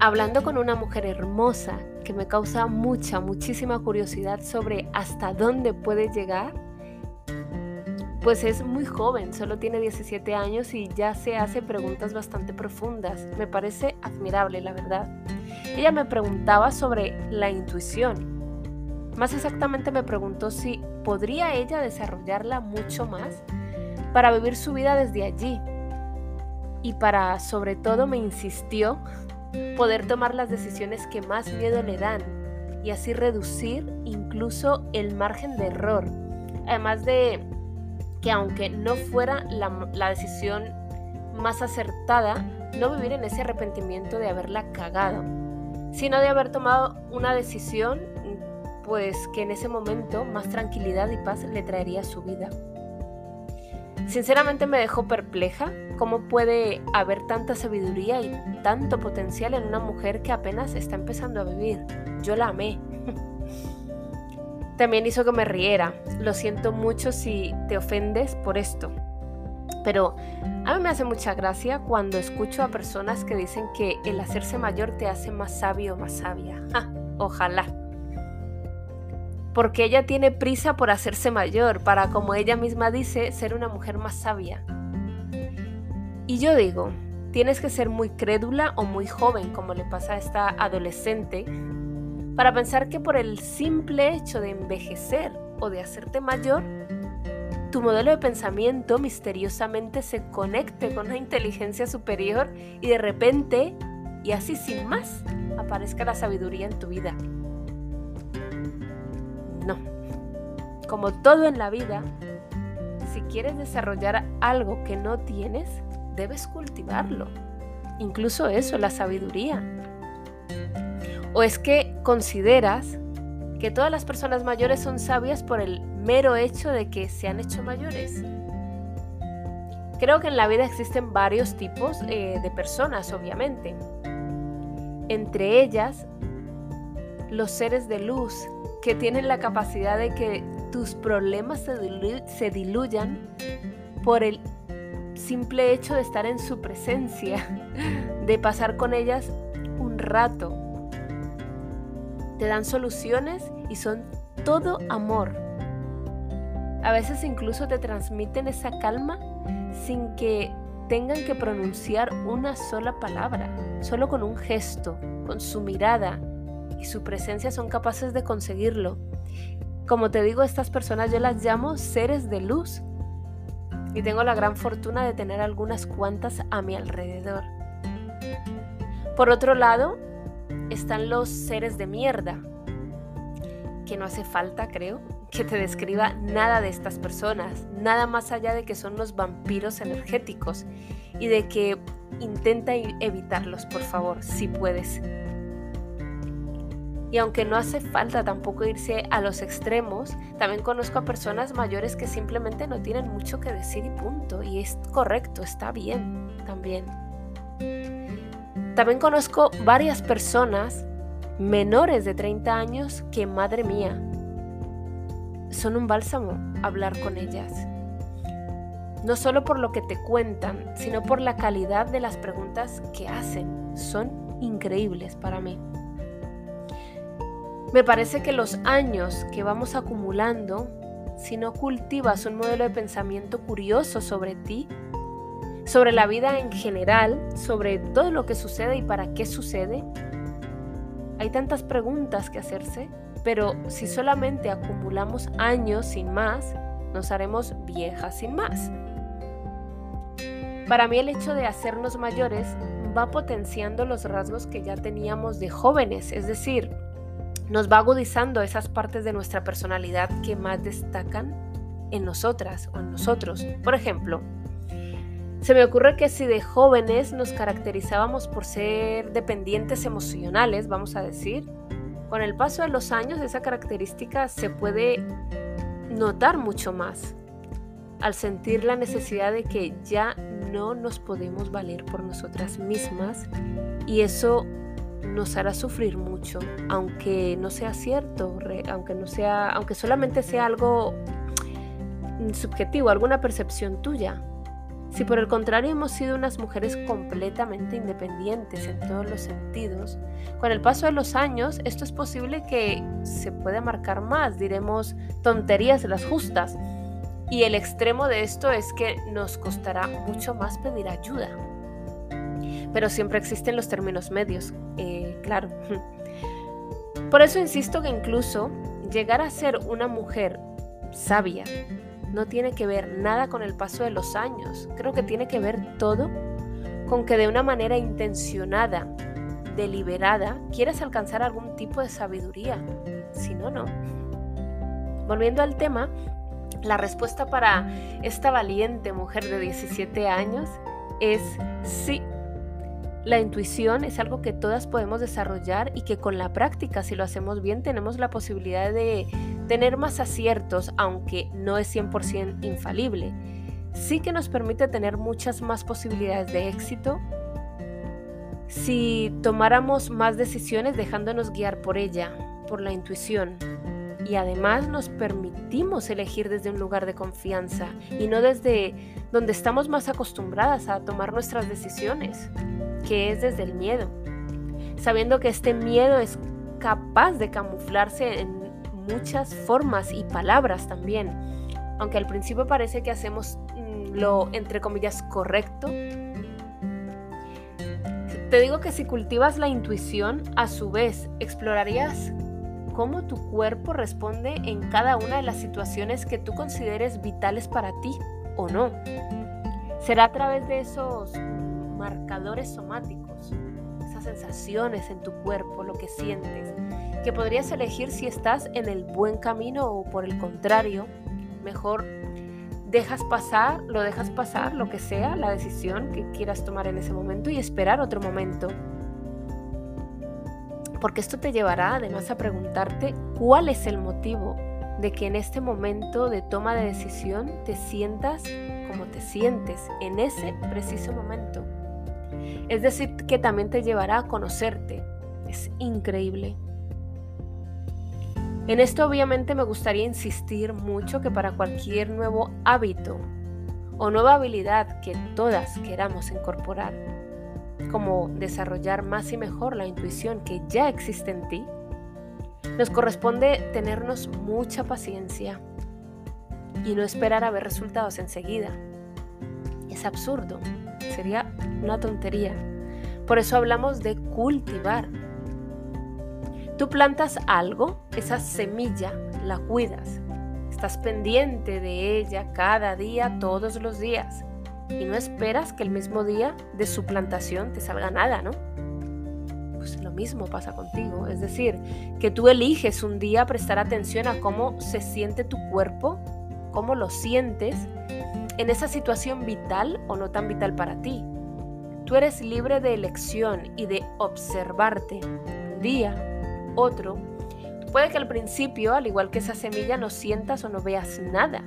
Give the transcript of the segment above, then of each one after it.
hablando con una mujer hermosa que me causa mucha, muchísima curiosidad sobre hasta dónde puede llegar, pues es muy joven, solo tiene 17 años y ya se hace preguntas bastante profundas. Me parece admirable, la verdad. Ella me preguntaba sobre la intuición. Más exactamente me preguntó si podría ella desarrollarla mucho más para vivir su vida desde allí. Y para, sobre todo, me insistió poder tomar las decisiones que más miedo le dan y así reducir incluso el margen de error. Además de que aunque no fuera la, decisión más acertada, no vivir en ese arrepentimiento de haberla cagado, sino de haber tomado una decisión pues que en ese momento más tranquilidad y paz le traería a su vida. Sinceramente me dejó perpleja cómo puede haber tanta sabiduría y tanto potencial en una mujer que apenas está empezando a vivir. Yo la amé. También hizo que me riera. Lo siento mucho si te ofendes por esto. Pero a mí me hace mucha gracia cuando escucho a personas que dicen que el hacerse mayor te hace más sabio o más sabia. ojalá. Porque ella tiene prisa por hacerse mayor, para, como ella misma dice, ser una mujer más sabia. Y yo digo, tienes que ser muy crédula o muy joven, como le pasa a esta adolescente, para pensar que por el simple hecho de envejecer o de hacerte mayor, tu modelo de pensamiento misteriosamente se conecte con una inteligencia superior y de repente, y así sin más, aparezca la sabiduría en tu vida. No. Como todo en la vida, si quieres desarrollar algo que no tienes, debes cultivarlo. Incluso eso, la sabiduría. ¿O es que consideras que todas las personas mayores son sabias por el mero hecho de que se han hecho mayores? Creo que en la vida existen varios tipos eh, de personas, obviamente. Entre ellas, los seres de luz, que tienen la capacidad de que tus problemas se diluyan por el simple hecho de estar en su presencia, de pasar con ellas un rato, te dan soluciones y son todo amor. A veces incluso te transmiten esa calma sin que tengan que pronunciar una sola palabra, solo con un gesto, con su mirada y su presencia son capaces de conseguirlo. Como te digo, estas personas yo las llamo seres de luz y tengo la gran fortuna de tener algunas cuantas a mi alrededor. Por otro lado, están los seres de mierda, que no hace falta, creo, que te describa nada de estas personas, nada más allá de que son los vampiros energéticos y de que intenta evitarlos, por favor, si puedes. Y aunque no hace falta tampoco irse a los extremos, también conozco a personas mayores que simplemente no tienen mucho que decir y punto. Y es correcto, está bien también. También conozco varias personas menores de 30 años que, madre mía, son un bálsamo hablar con ellas. No solo por lo que te cuentan, sino por la calidad de las preguntas que hacen. Son increíbles para mí. Me parece que los años que vamos acumulando, si no cultivas un modelo de pensamiento curioso sobre ti, sobre la vida en general, sobre todo lo que sucede y para qué sucede. Hay tantas preguntas que hacerse, pero si solamente acumulamos años sin más, nos haremos viejas sin más. Para mí el hecho de hacernos mayores va potenciando los rasgos que ya teníamos de jóvenes, es decir, nos va agudizando esas partes de nuestra personalidad que más destacan en nosotras o en nosotros. Por ejemplo, se me ocurre que si de jóvenes nos caracterizábamos por ser dependientes emocionales, vamos a decir, con el paso de los años esa característica se puede notar mucho más al sentir la necesidad de que ya no nos podemos valer por nosotras mismas y eso nos hará sufrir mucho, aunque no sea cierto, aunque no sea, aunque solamente sea algo subjetivo, alguna percepción tuya. Si por el contrario hemos sido unas mujeres completamente independientes en todos los sentidos, con el paso de los años esto es posible que se pueda marcar más, diremos tonterías de las justas. Y el extremo de esto es que nos costará mucho más pedir ayuda. Pero siempre existen los términos medios, eh, claro. Por eso insisto que incluso llegar a ser una mujer sabia no tiene que ver nada con el paso de los años. Creo que tiene que ver todo con que de una manera intencionada, deliberada, quieras alcanzar algún tipo de sabiduría. Si no, no. Volviendo al tema, la respuesta para esta valiente mujer de 17 años es sí. La intuición es algo que todas podemos desarrollar y que con la práctica, si lo hacemos bien, tenemos la posibilidad de tener más aciertos, aunque no es 100% infalible. Sí que nos permite tener muchas más posibilidades de éxito si tomáramos más decisiones dejándonos guiar por ella, por la intuición. Y además nos permitimos elegir desde un lugar de confianza y no desde donde estamos más acostumbradas a tomar nuestras decisiones que es desde el miedo, sabiendo que este miedo es capaz de camuflarse en muchas formas y palabras también, aunque al principio parece que hacemos mm, lo entre comillas correcto. Te digo que si cultivas la intuición, a su vez explorarías cómo tu cuerpo responde en cada una de las situaciones que tú consideres vitales para ti o no. Será a través de esos marcadores somáticos, esas sensaciones en tu cuerpo, lo que sientes, que podrías elegir si estás en el buen camino o por el contrario, mejor dejas pasar, lo dejas pasar, lo que sea, la decisión que quieras tomar en ese momento y esperar otro momento. Porque esto te llevará además a preguntarte cuál es el motivo de que en este momento de toma de decisión te sientas como te sientes en ese preciso momento. Es decir, que también te llevará a conocerte. Es increíble. En esto obviamente me gustaría insistir mucho que para cualquier nuevo hábito o nueva habilidad que todas queramos incorporar, como desarrollar más y mejor la intuición que ya existe en ti, nos corresponde tenernos mucha paciencia y no esperar a ver resultados enseguida. Es absurdo, sería una tontería. Por eso hablamos de cultivar. Tú plantas algo, esa semilla la cuidas. Estás pendiente de ella cada día, todos los días. Y no esperas que el mismo día de su plantación te salga nada, ¿no? Pues lo mismo pasa contigo. Es decir, que tú eliges un día prestar atención a cómo se siente tu cuerpo, cómo lo sientes en esa situación vital o no tan vital para ti. Tú eres libre de elección y de observarte un día, otro. Puede que al principio, al igual que esa semilla, no sientas o no veas nada,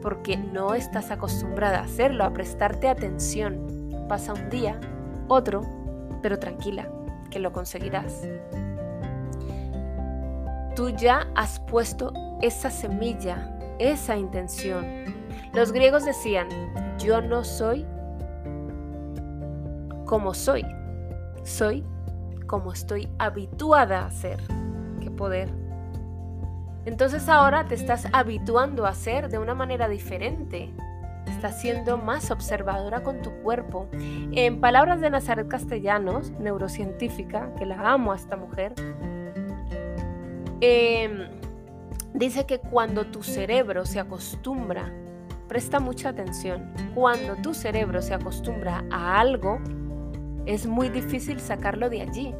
porque no estás acostumbrada a hacerlo, a prestarte atención. Pasa un día, otro, pero tranquila, que lo conseguirás. Tú ya has puesto esa semilla, esa intención. Los griegos decían, yo no soy como soy. Soy como estoy habituada a ser. Qué poder. Entonces ahora te estás habituando a ser de una manera diferente. Estás siendo más observadora con tu cuerpo. En palabras de Nazaret Castellanos, neurocientífica, que la amo a esta mujer, em, dice que cuando tu cerebro se acostumbra, presta mucha atención, cuando tu cerebro se acostumbra a algo, es muy difícil sacarlo de allí.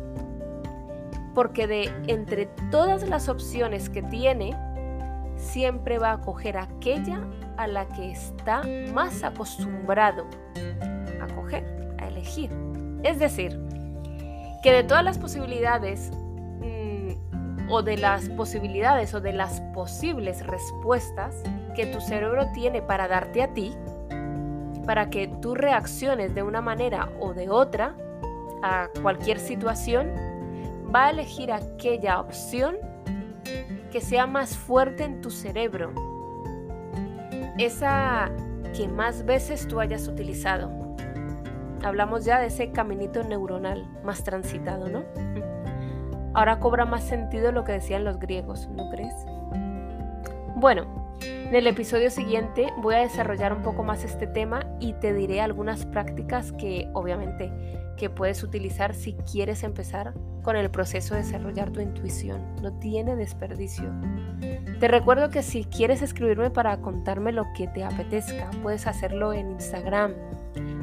Porque de entre todas las opciones que tiene, siempre va a coger aquella a la que está más acostumbrado a coger, a elegir. Es decir, que de todas las posibilidades mm, o de las posibilidades o de las posibles respuestas que tu cerebro tiene para darte a ti, para que tú reacciones de una manera o de otra a cualquier situación, va a elegir aquella opción que sea más fuerte en tu cerebro. Esa que más veces tú hayas utilizado. Hablamos ya de ese caminito neuronal más transitado, ¿no? Ahora cobra más sentido lo que decían los griegos, ¿no crees? Bueno, en el episodio siguiente voy a desarrollar un poco más este tema y te diré algunas prácticas que obviamente que puedes utilizar si quieres empezar con el proceso de desarrollar tu intuición. No tiene desperdicio. Te recuerdo que si quieres escribirme para contarme lo que te apetezca, puedes hacerlo en Instagram,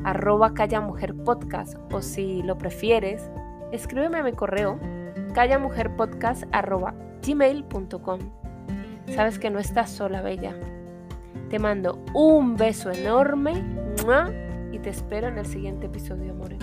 arroba callamujerpodcast o si lo prefieres, escríbeme a mi correo callamujerpodcast arroba gmail.com. Sabes que no estás sola, bella. Te mando un beso enorme y te espero en el siguiente episodio, amor.